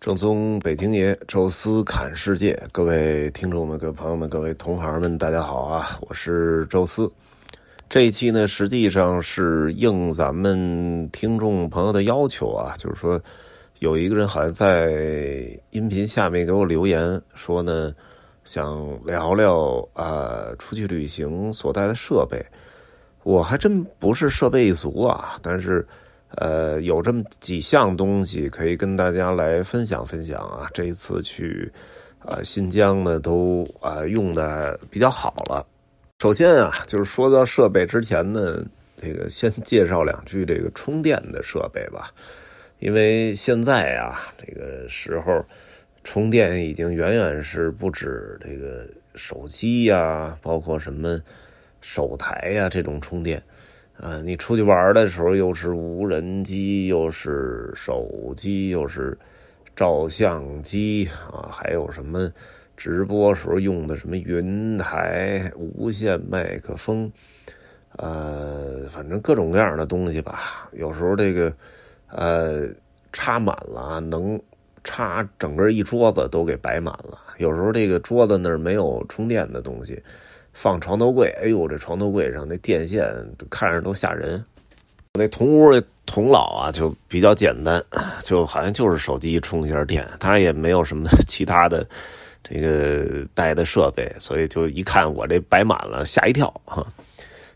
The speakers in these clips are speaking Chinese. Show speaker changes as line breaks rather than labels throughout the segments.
正宗北京爷，宙斯侃世界，各位听众们、各位朋友们、各位同行们，大家好啊！我是宙斯。这一期呢，实际上是应咱们听众朋友的要求啊，就是说有一个人好像在音频下面给我留言说呢，想聊聊啊出去旅行所带的设备。我还真不是设备一族啊，但是。呃，有这么几项东西可以跟大家来分享分享啊。这一次去啊新疆呢，都啊用的比较好了。首先啊，就是说到设备之前呢，这个先介绍两句这个充电的设备吧。因为现在啊，这个时候充电已经远远是不止这个手机呀，包括什么手台呀这种充电。呃，你出去玩的时候，又是无人机，又是手机，又是照相机啊，还有什么直播时候用的什么云台、无线麦克风，呃，反正各种各样的东西吧。有时候这个呃插满了，能插整个一桌子都给摆满了。有时候这个桌子那儿没有充电的东西。放床头柜，哎呦，这床头柜上那电线看着都吓人。我那同屋的童老啊，就比较简单，就好像就是手机充一下电，他也没有什么 其他的这个带的设备，所以就一看我这摆满了，吓一跳哈。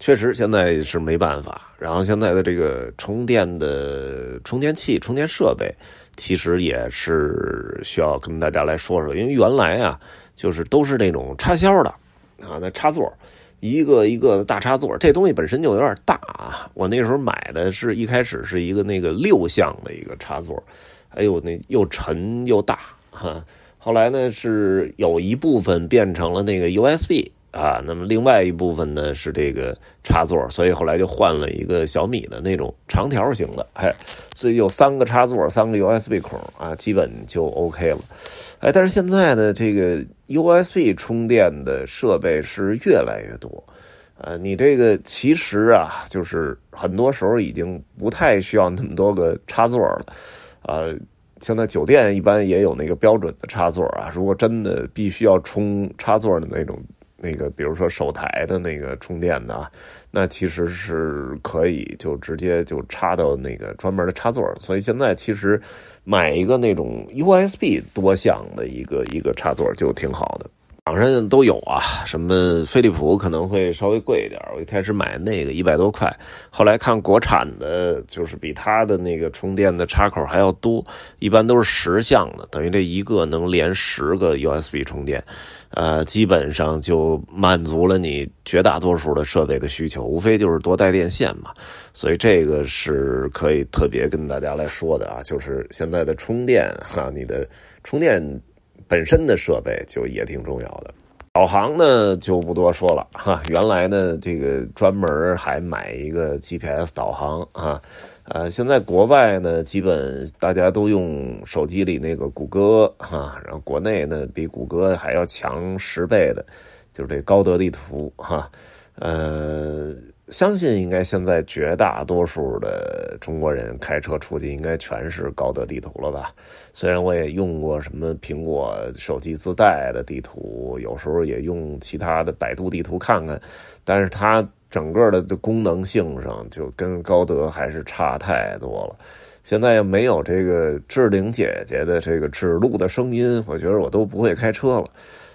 确实现在是没办法。然后现在的这个充电的充电器、充电设备，其实也是需要跟大家来说说，因为原来啊，就是都是那种插销的。啊，那插座，一个一个的大插座，这东西本身就有点大啊。我那时候买的是一开始是一个那个六项的一个插座，哎呦，那又沉又大哈。后来呢，是有一部分变成了那个 USB。啊，那么另外一部分呢是这个插座，所以后来就换了一个小米的那种长条型的，哎，所以有三个插座，三个 USB 孔啊，基本就 OK 了，哎，但是现在呢，这个 USB 充电的设备是越来越多，呃，你这个其实啊，就是很多时候已经不太需要那么多个插座了，啊，现在酒店一般也有那个标准的插座啊，如果真的必须要充插座的那种。那个，比如说手台的那个充电的，那其实是可以就直接就插到那个专门的插座。所以现在其实买一个那种 USB 多项的一个一个插座就挺好的。网上都有啊，什么飞利浦可能会稍微贵一点。我一开始买那个一百多块，后来看国产的，就是比它的那个充电的插口还要多，一般都是十项的，等于这一个能连十个 USB 充电。呃，基本上就满足了你绝大多数的设备的需求，无非就是多带电线嘛。所以这个是可以特别跟大家来说的啊，就是现在的充电哈，你的充电本身的设备就也挺重要的。导航呢就不多说了哈，原来呢这个专门还买一个 GPS 导航啊。呃，现在国外呢，基本大家都用手机里那个谷歌哈，然后国内呢比谷歌还要强十倍的，就是这高德地图哈。呃，相信应该现在绝大多数的中国人开车出去应该全是高德地图了吧？虽然我也用过什么苹果手机自带的地图，有时候也用其他的百度地图看看，但是它。整个的这功能性上就跟高德还是差太多了。现在没有这个志玲姐姐的这个指路的声音，我觉得我都不会开车了。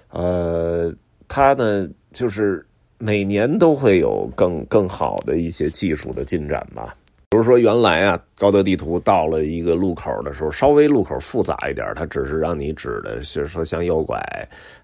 呃，它呢就是每年都会有更更好的一些技术的进展吧。比如说，原来啊，高德地图到了一个路口的时候，稍微路口复杂一点，它只是让你指的是说向右拐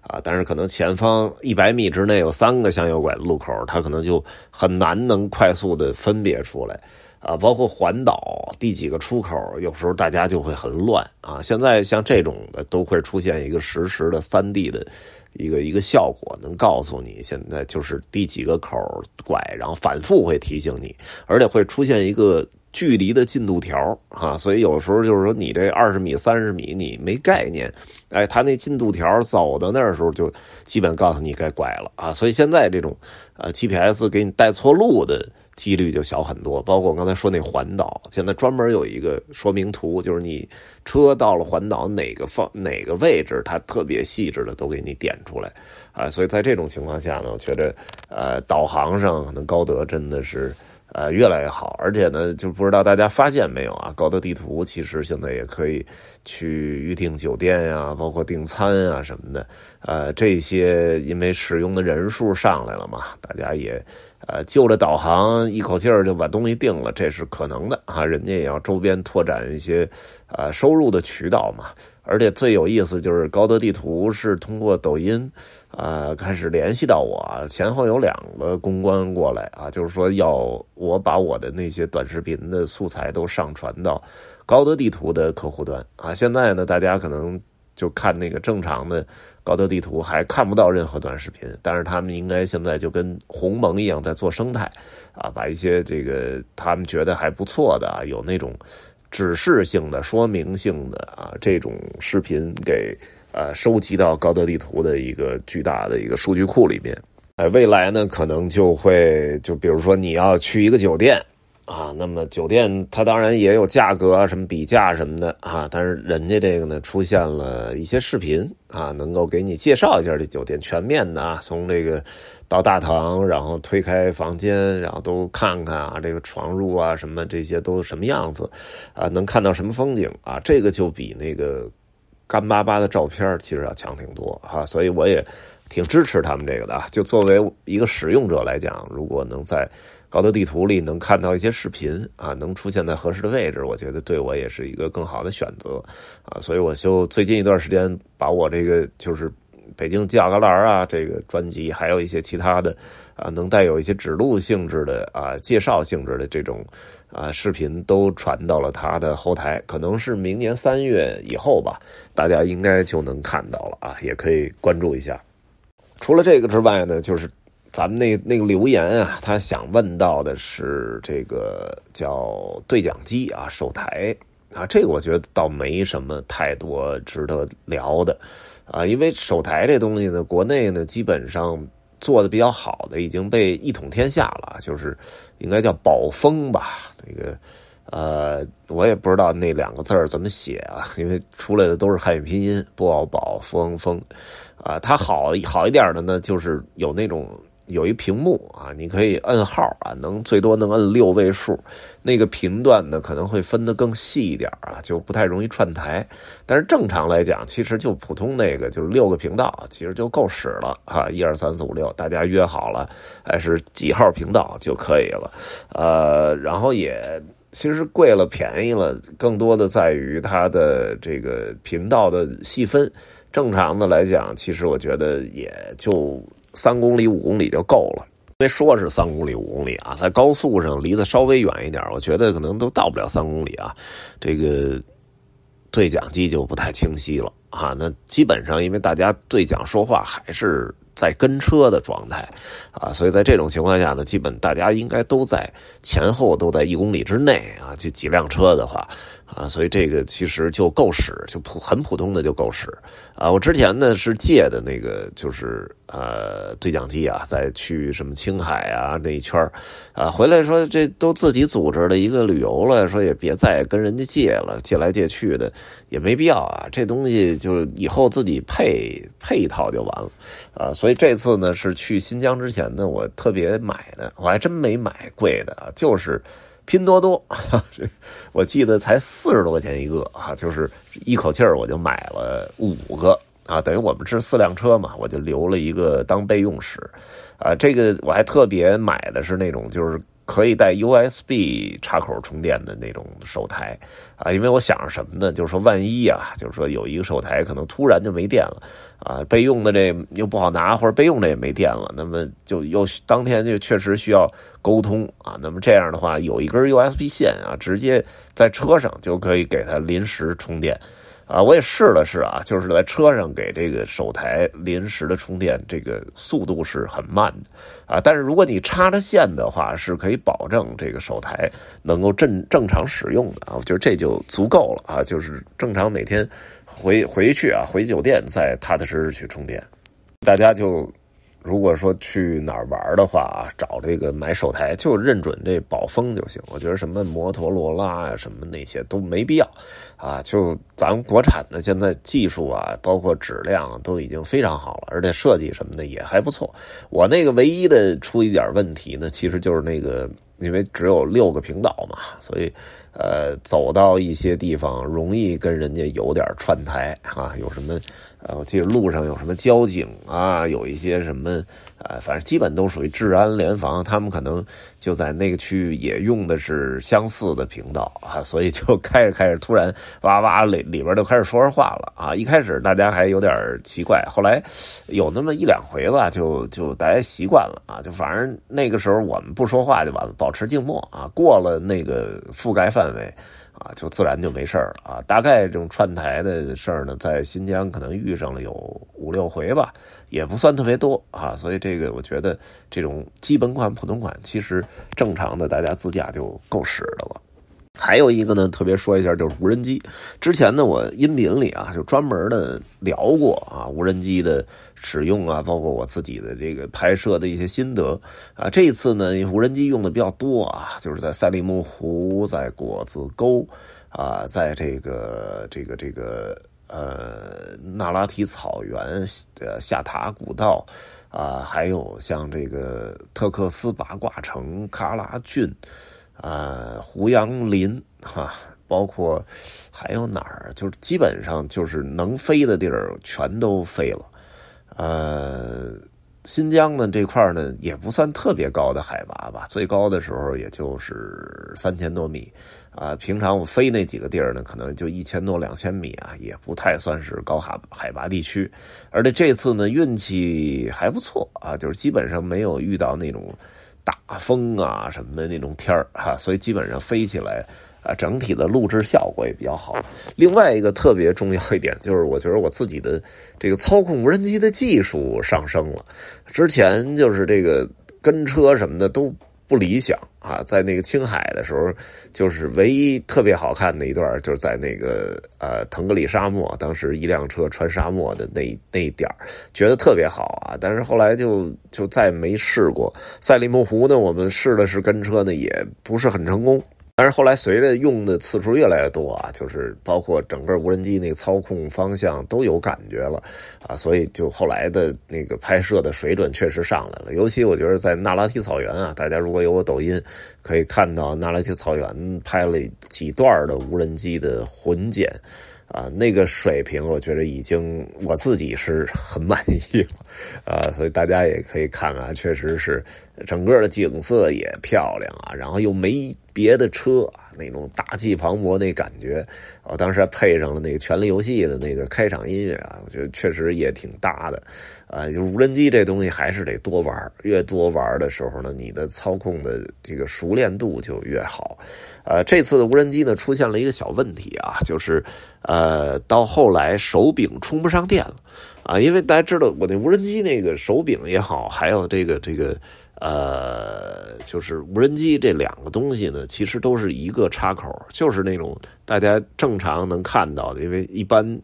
啊，但是可能前方一百米之内有三个向右拐的路口，它可能就很难能快速的分别出来啊。包括环岛第几个出口，有时候大家就会很乱啊。现在像这种的都会出现一个实时的三 D 的。一个一个效果能告诉你现在就是第几个口拐，然后反复会提醒你，而且会出现一个距离的进度条啊，所以有时候就是说你这二十米、三十米你没概念，哎，他那进度条走到那儿时候就基本告诉你该拐了啊，所以现在这种呃 GPS 给你带错路的几率就小很多。包括我刚才说那环岛，现在专门有一个说明图，就是你车到了环岛哪个方哪个位置，它特别细致的都给你点出来啊。所以在这种情况下呢，我觉得呃，导航上可能高德真的是。呃，越来越好，而且呢，就不知道大家发现没有啊？高德地图其实现在也可以去预订酒店呀，包括订餐啊什么的。呃，这些因为使用的人数上来了嘛，大家也呃就着导航一口气儿就把东西订了，这是可能的啊。人家也要周边拓展一些呃收入的渠道嘛。而且最有意思就是高德地图是通过抖音。啊，开始联系到我，前后有两个公关过来啊，就是说要我把我的那些短视频的素材都上传到高德地图的客户端啊。现在呢，大家可能就看那个正常的高德地图还看不到任何短视频，但是他们应该现在就跟鸿蒙一样在做生态啊，把一些这个他们觉得还不错的，有那种指示性的、说明性的啊这种视频给。呃，收集到高德地图的一个巨大的一个数据库里面，哎，未来呢，可能就会就比如说你要去一个酒店啊，那么酒店它当然也有价格啊，什么比价什么的啊，但是人家这个呢，出现了一些视频啊，能够给你介绍一下这酒店全面的啊，从这个到大堂，然后推开房间，然后都看看啊，这个床褥啊什么这些都什么样子啊，能看到什么风景啊，这个就比那个。干巴巴的照片其实要强挺多哈，所以我也挺支持他们这个的。就作为一个使用者来讲，如果能在高德地图里能看到一些视频啊，能出现在合适的位置，我觉得对我也是一个更好的选择啊。所以我就最近一段时间把我这个就是北京犄角旮旯啊这个专辑，还有一些其他的啊能带有一些指路性质的啊介绍性质的这种。啊，视频都传到了他的后台，可能是明年三月以后吧，大家应该就能看到了啊，也可以关注一下。除了这个之外呢，就是咱们那那个留言啊，他想问到的是这个叫对讲机啊，手台啊，这个我觉得倒没什么太多值得聊的啊，因为手台这东西呢，国内呢基本上。做的比较好的已经被一统天下了，就是应该叫宝丰吧？这个呃，我也不知道那两个字怎么写啊，因为出来的都是汉语拼音，宝宝风风啊。它好好一点的呢，就是有那种。有一屏幕啊，你可以摁号啊，能最多能摁六位数，那个频段呢可能会分得更细一点啊，就不太容易串台。但是正常来讲，其实就普通那个就是六个频道，其实就够使了啊，一二三四五六，大家约好了，还是几号频道就可以了。呃，然后也其实贵了便宜了，更多的在于它的这个频道的细分。正常的来讲，其实我觉得也就。三公里五公里就够了，因为说是三公里五公里啊，在高速上离得稍微远一点，我觉得可能都到不了三公里啊。这个对讲机就不太清晰了啊。那基本上因为大家对讲说话还是在跟车的状态啊，所以在这种情况下呢，基本大家应该都在前后都在一公里之内啊。这几辆车的话。啊，所以这个其实就够使，就普很普通的就够使啊。我之前呢是借的那个，就是呃对讲机啊，在去什么青海啊那一圈啊，回来说这都自己组织了一个旅游了，说也别再跟人家借了，借来借去的也没必要啊。这东西就以后自己配配一套就完了啊。所以所以这次呢是去新疆之前呢，我特别买的，我还真没买贵的啊，就是。拼多多，我记得才四十多块钱一个啊，就是一口气儿我就买了五个啊，等于我们是四辆车嘛，我就留了一个当备用使啊。这个我还特别买的是那种就是可以带 USB 插口充电的那种手台啊，因为我想着什么呢？就是说万一啊，就是说有一个手台可能突然就没电了。啊，备用的这又不好拿，或者备用的也没电了，那么就又当天就确实需要沟通啊。那么这样的话，有一根 USB 线啊，直接在车上就可以给它临时充电。啊，我也试了试啊，就是在车上给这个手台临时的充电，这个速度是很慢的啊。但是如果你插着线的话，是可以保证这个手台能够正正常使用的啊。我觉得这就足够了啊，就是正常每天回回去啊，回酒店再踏踏实实去充电。大家就如果说去哪儿玩的话啊，找这个买手台就认准这宝丰就行。我觉得什么摩托罗拉呀，什么那些都没必要啊。就咱们国产的现在技术啊，包括质量都已经非常好了，而且设计什么的也还不错。我那个唯一的出一点问题呢，其实就是那个。因为只有六个频道嘛，所以，呃，走到一些地方容易跟人家有点串台啊，有什么？呃，我记得路上有什么交警啊，有一些什么，呃，反正基本都属于治安联防，他们可能就在那个区域也用的是相似的频道啊，所以就 开着开着，突然哇哇里里边就开始说上话了啊！一开始大家还有点奇怪，后来有那么一两回吧，就就大家习惯了啊，就反正那个时候我们不说话就完了，保持静默啊，过了那个覆盖范围。啊，就自然就没事了啊。大概这种串台的事儿呢，在新疆可能遇上了有五六回吧，也不算特别多啊。所以这个我觉得，这种基本款、普通款，其实正常的大家自驾就够使的了。还有一个呢，特别说一下，就是无人机。之前呢，我音频里啊，就专门的聊过啊，无人机的使用啊，包括我自己的这个拍摄的一些心得啊。这一次呢，无人机用的比较多啊，就是在赛里木湖、在果子沟啊，在这个这个这个呃那拉提草原呃下塔古道啊，还有像这个特克斯八卦城喀拉峻。啊，胡杨林哈，包括还有哪儿，就是基本上就是能飞的地儿全都飞了。呃，新疆呢这块呢也不算特别高的海拔吧，最高的时候也就是三千多米。啊，平常我飞那几个地儿呢，可能就一千多、两千米啊，也不太算是高海海拔地区。而且这次呢运气还不错啊，就是基本上没有遇到那种。大风啊什么的那种天儿哈，所以基本上飞起来啊，整体的录制效果也比较好。另外一个特别重要一点就是，我觉得我自己的这个操控无人机的技术上升了。之前就是这个跟车什么的都。不理想啊，在那个青海的时候，就是唯一特别好看的一段，就是在那个呃腾格里沙漠，当时一辆车穿沙漠的那那一点觉得特别好啊。但是后来就就再没试过。赛里木湖呢，我们试了试跟车呢，也不是很成功。但是后来随着用的次数越来越多啊，就是包括整个无人机那个操控方向都有感觉了啊，所以就后来的那个拍摄的水准确实上来了。尤其我觉得在那拉提草原啊，大家如果有我抖音，可以看到那拉提草原拍了几段的无人机的混剪。啊，那个水平我觉得已经我自己是很满意了，啊，所以大家也可以看看，确实是整个的景色也漂亮啊，然后又没别的车啊，那种大气磅礴那感觉，我当时还配上了那个《权力游戏》的那个开场音乐啊，我觉得确实也挺搭的。啊，就是无人机这东西还是得多玩越多玩的时候呢，你的操控的这个熟练度就越好。呃，这次的无人机呢出现了一个小问题啊，就是呃，到后来手柄充不上电了啊，因为大家知道我那无人机那个手柄也好，还有这个这个呃，就是无人机这两个东西呢，其实都是一个插口，就是那种大家正常能看到的，因为一般。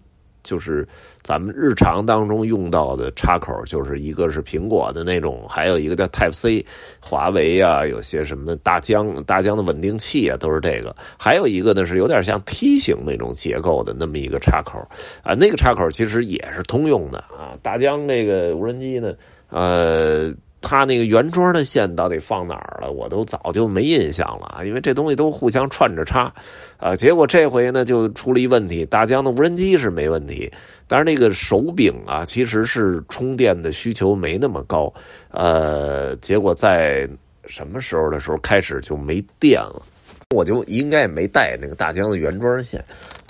就是咱们日常当中用到的插口，就是一个是苹果的那种，还有一个叫 Type C，华为啊，有些什么大疆、大疆的稳定器啊，都是这个。还有一个呢是有点像梯形那种结构的那么一个插口啊，那个插口其实也是通用的啊。大疆这个无人机呢，呃。它那个原装的线到底放哪儿了？我都早就没印象了啊！因为这东西都互相串着插，啊，结果这回呢就出了一问题。大疆的无人机是没问题，但是那个手柄啊，其实是充电的需求没那么高，呃，结果在什么时候的时候开始就没电了。我就应该也没带那个大疆的原装线，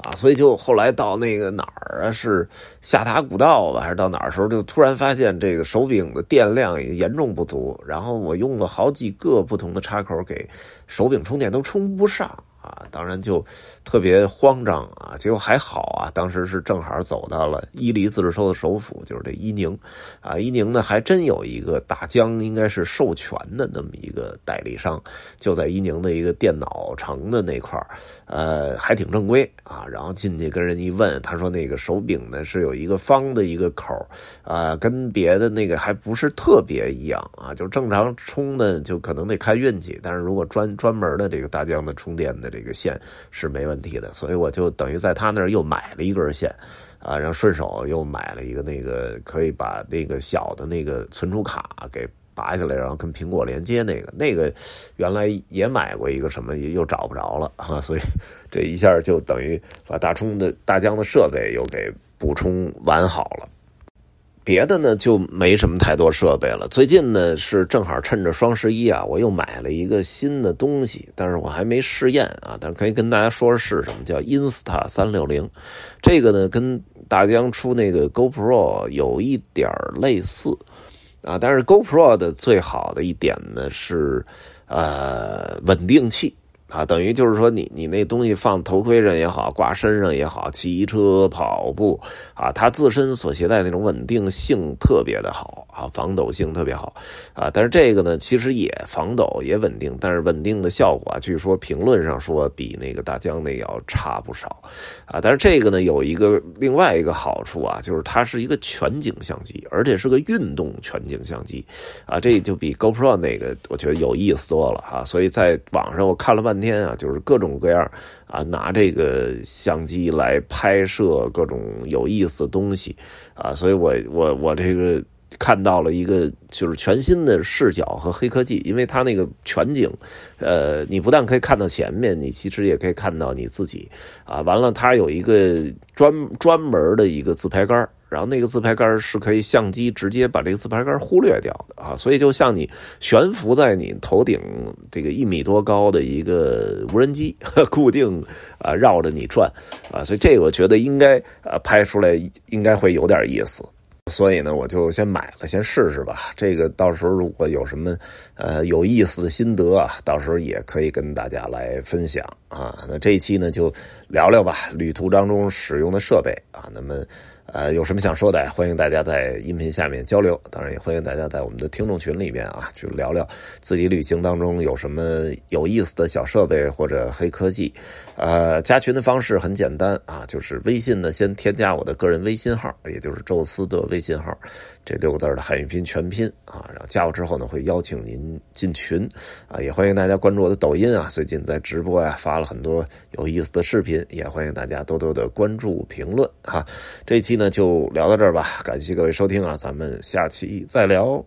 啊，所以就后来到那个哪儿啊，是下塔古道吧，还是到哪儿时候，就突然发现这个手柄的电量也严重不足，然后我用了好几个不同的插口给手柄充电都充不上啊，当然就特别慌张啊。结果还好啊，当时是正好走到了伊犁自治州的首府，就是这伊宁啊。伊宁呢还真有一个大疆应该是授权的那么一个代理商，就在伊宁的一个电脑城的那块呃，还挺正规啊。然后进去跟人一问，他说那个手柄呢是有一个方的一个口啊，跟别的那个还不是特别一样啊，就正常充的就可能得看运气，但是如果专专门的这个大疆的充电的这个线是没问题的，所以我就等于在他那儿又买了一根线，啊，然后顺手又买了一个那个可以把那个小的那个存储卡给拔下来，然后跟苹果连接那个，那个原来也买过一个什么，又找不着了啊，所以这一下就等于把大充的大疆的设备又给补充完好了。别的呢就没什么太多设备了。最近呢是正好趁着双十一啊，我又买了一个新的东西，但是我还没试验啊。但是可以跟大家说是什么，叫 Insta 三六零。这个呢跟大疆出那个 GoPro 有一点类似啊，但是 GoPro 的最好的一点呢是呃稳定器。啊，等于就是说，你你那东西放头盔上也好，挂身上也好，骑车、跑步啊，它自身所携带那种稳定性特别的好。啊，防抖性特别好啊。但是这个呢，其实也防抖也稳定，但是稳定的效果啊，据说评论上说比那个大疆那要差不少啊。但是这个呢，有一个另外一个好处啊，就是它是一个全景相机，而且是个运动全景相机啊，这就比 GoPro 那个我觉得有意思多了啊。所以在网上我看了半。天啊，就是各种各样啊，拿这个相机来拍摄各种有意思的东西啊，所以我我我这个看到了一个就是全新的视角和黑科技，因为它那个全景，呃，你不但可以看到前面，你其实也可以看到你自己啊。完了，它有一个专专门的一个自拍杆然后那个自拍杆是可以相机直接把这个自拍杆忽略掉的啊，所以就像你悬浮在你头顶这个一米多高的一个无人机 固定啊绕着你转啊，所以这个我觉得应该啊拍出来应该会有点意思，所以呢我就先买了先试试吧。这个到时候如果有什么呃有意思的心得，到时候也可以跟大家来分享啊。那这一期呢就聊聊吧，旅途当中使用的设备啊，那么。呃，有什么想说的，欢迎大家在音频下面交流。当然，也欢迎大家在我们的听众群里面啊，去聊聊自己旅行当中有什么有意思的小设备或者黑科技。呃，加群的方式很简单啊，就是微信呢，先添加我的个人微信号，也就是宙斯的微信号，这六个字的汉语拼全拼啊。然后加我之后呢，会邀请您进群啊。也欢迎大家关注我的抖音啊，最近在直播呀，发了很多有意思的视频，也欢迎大家多多的关注评论哈。这期呢。那就聊到这儿吧，感谢各位收听啊，咱们下期再聊。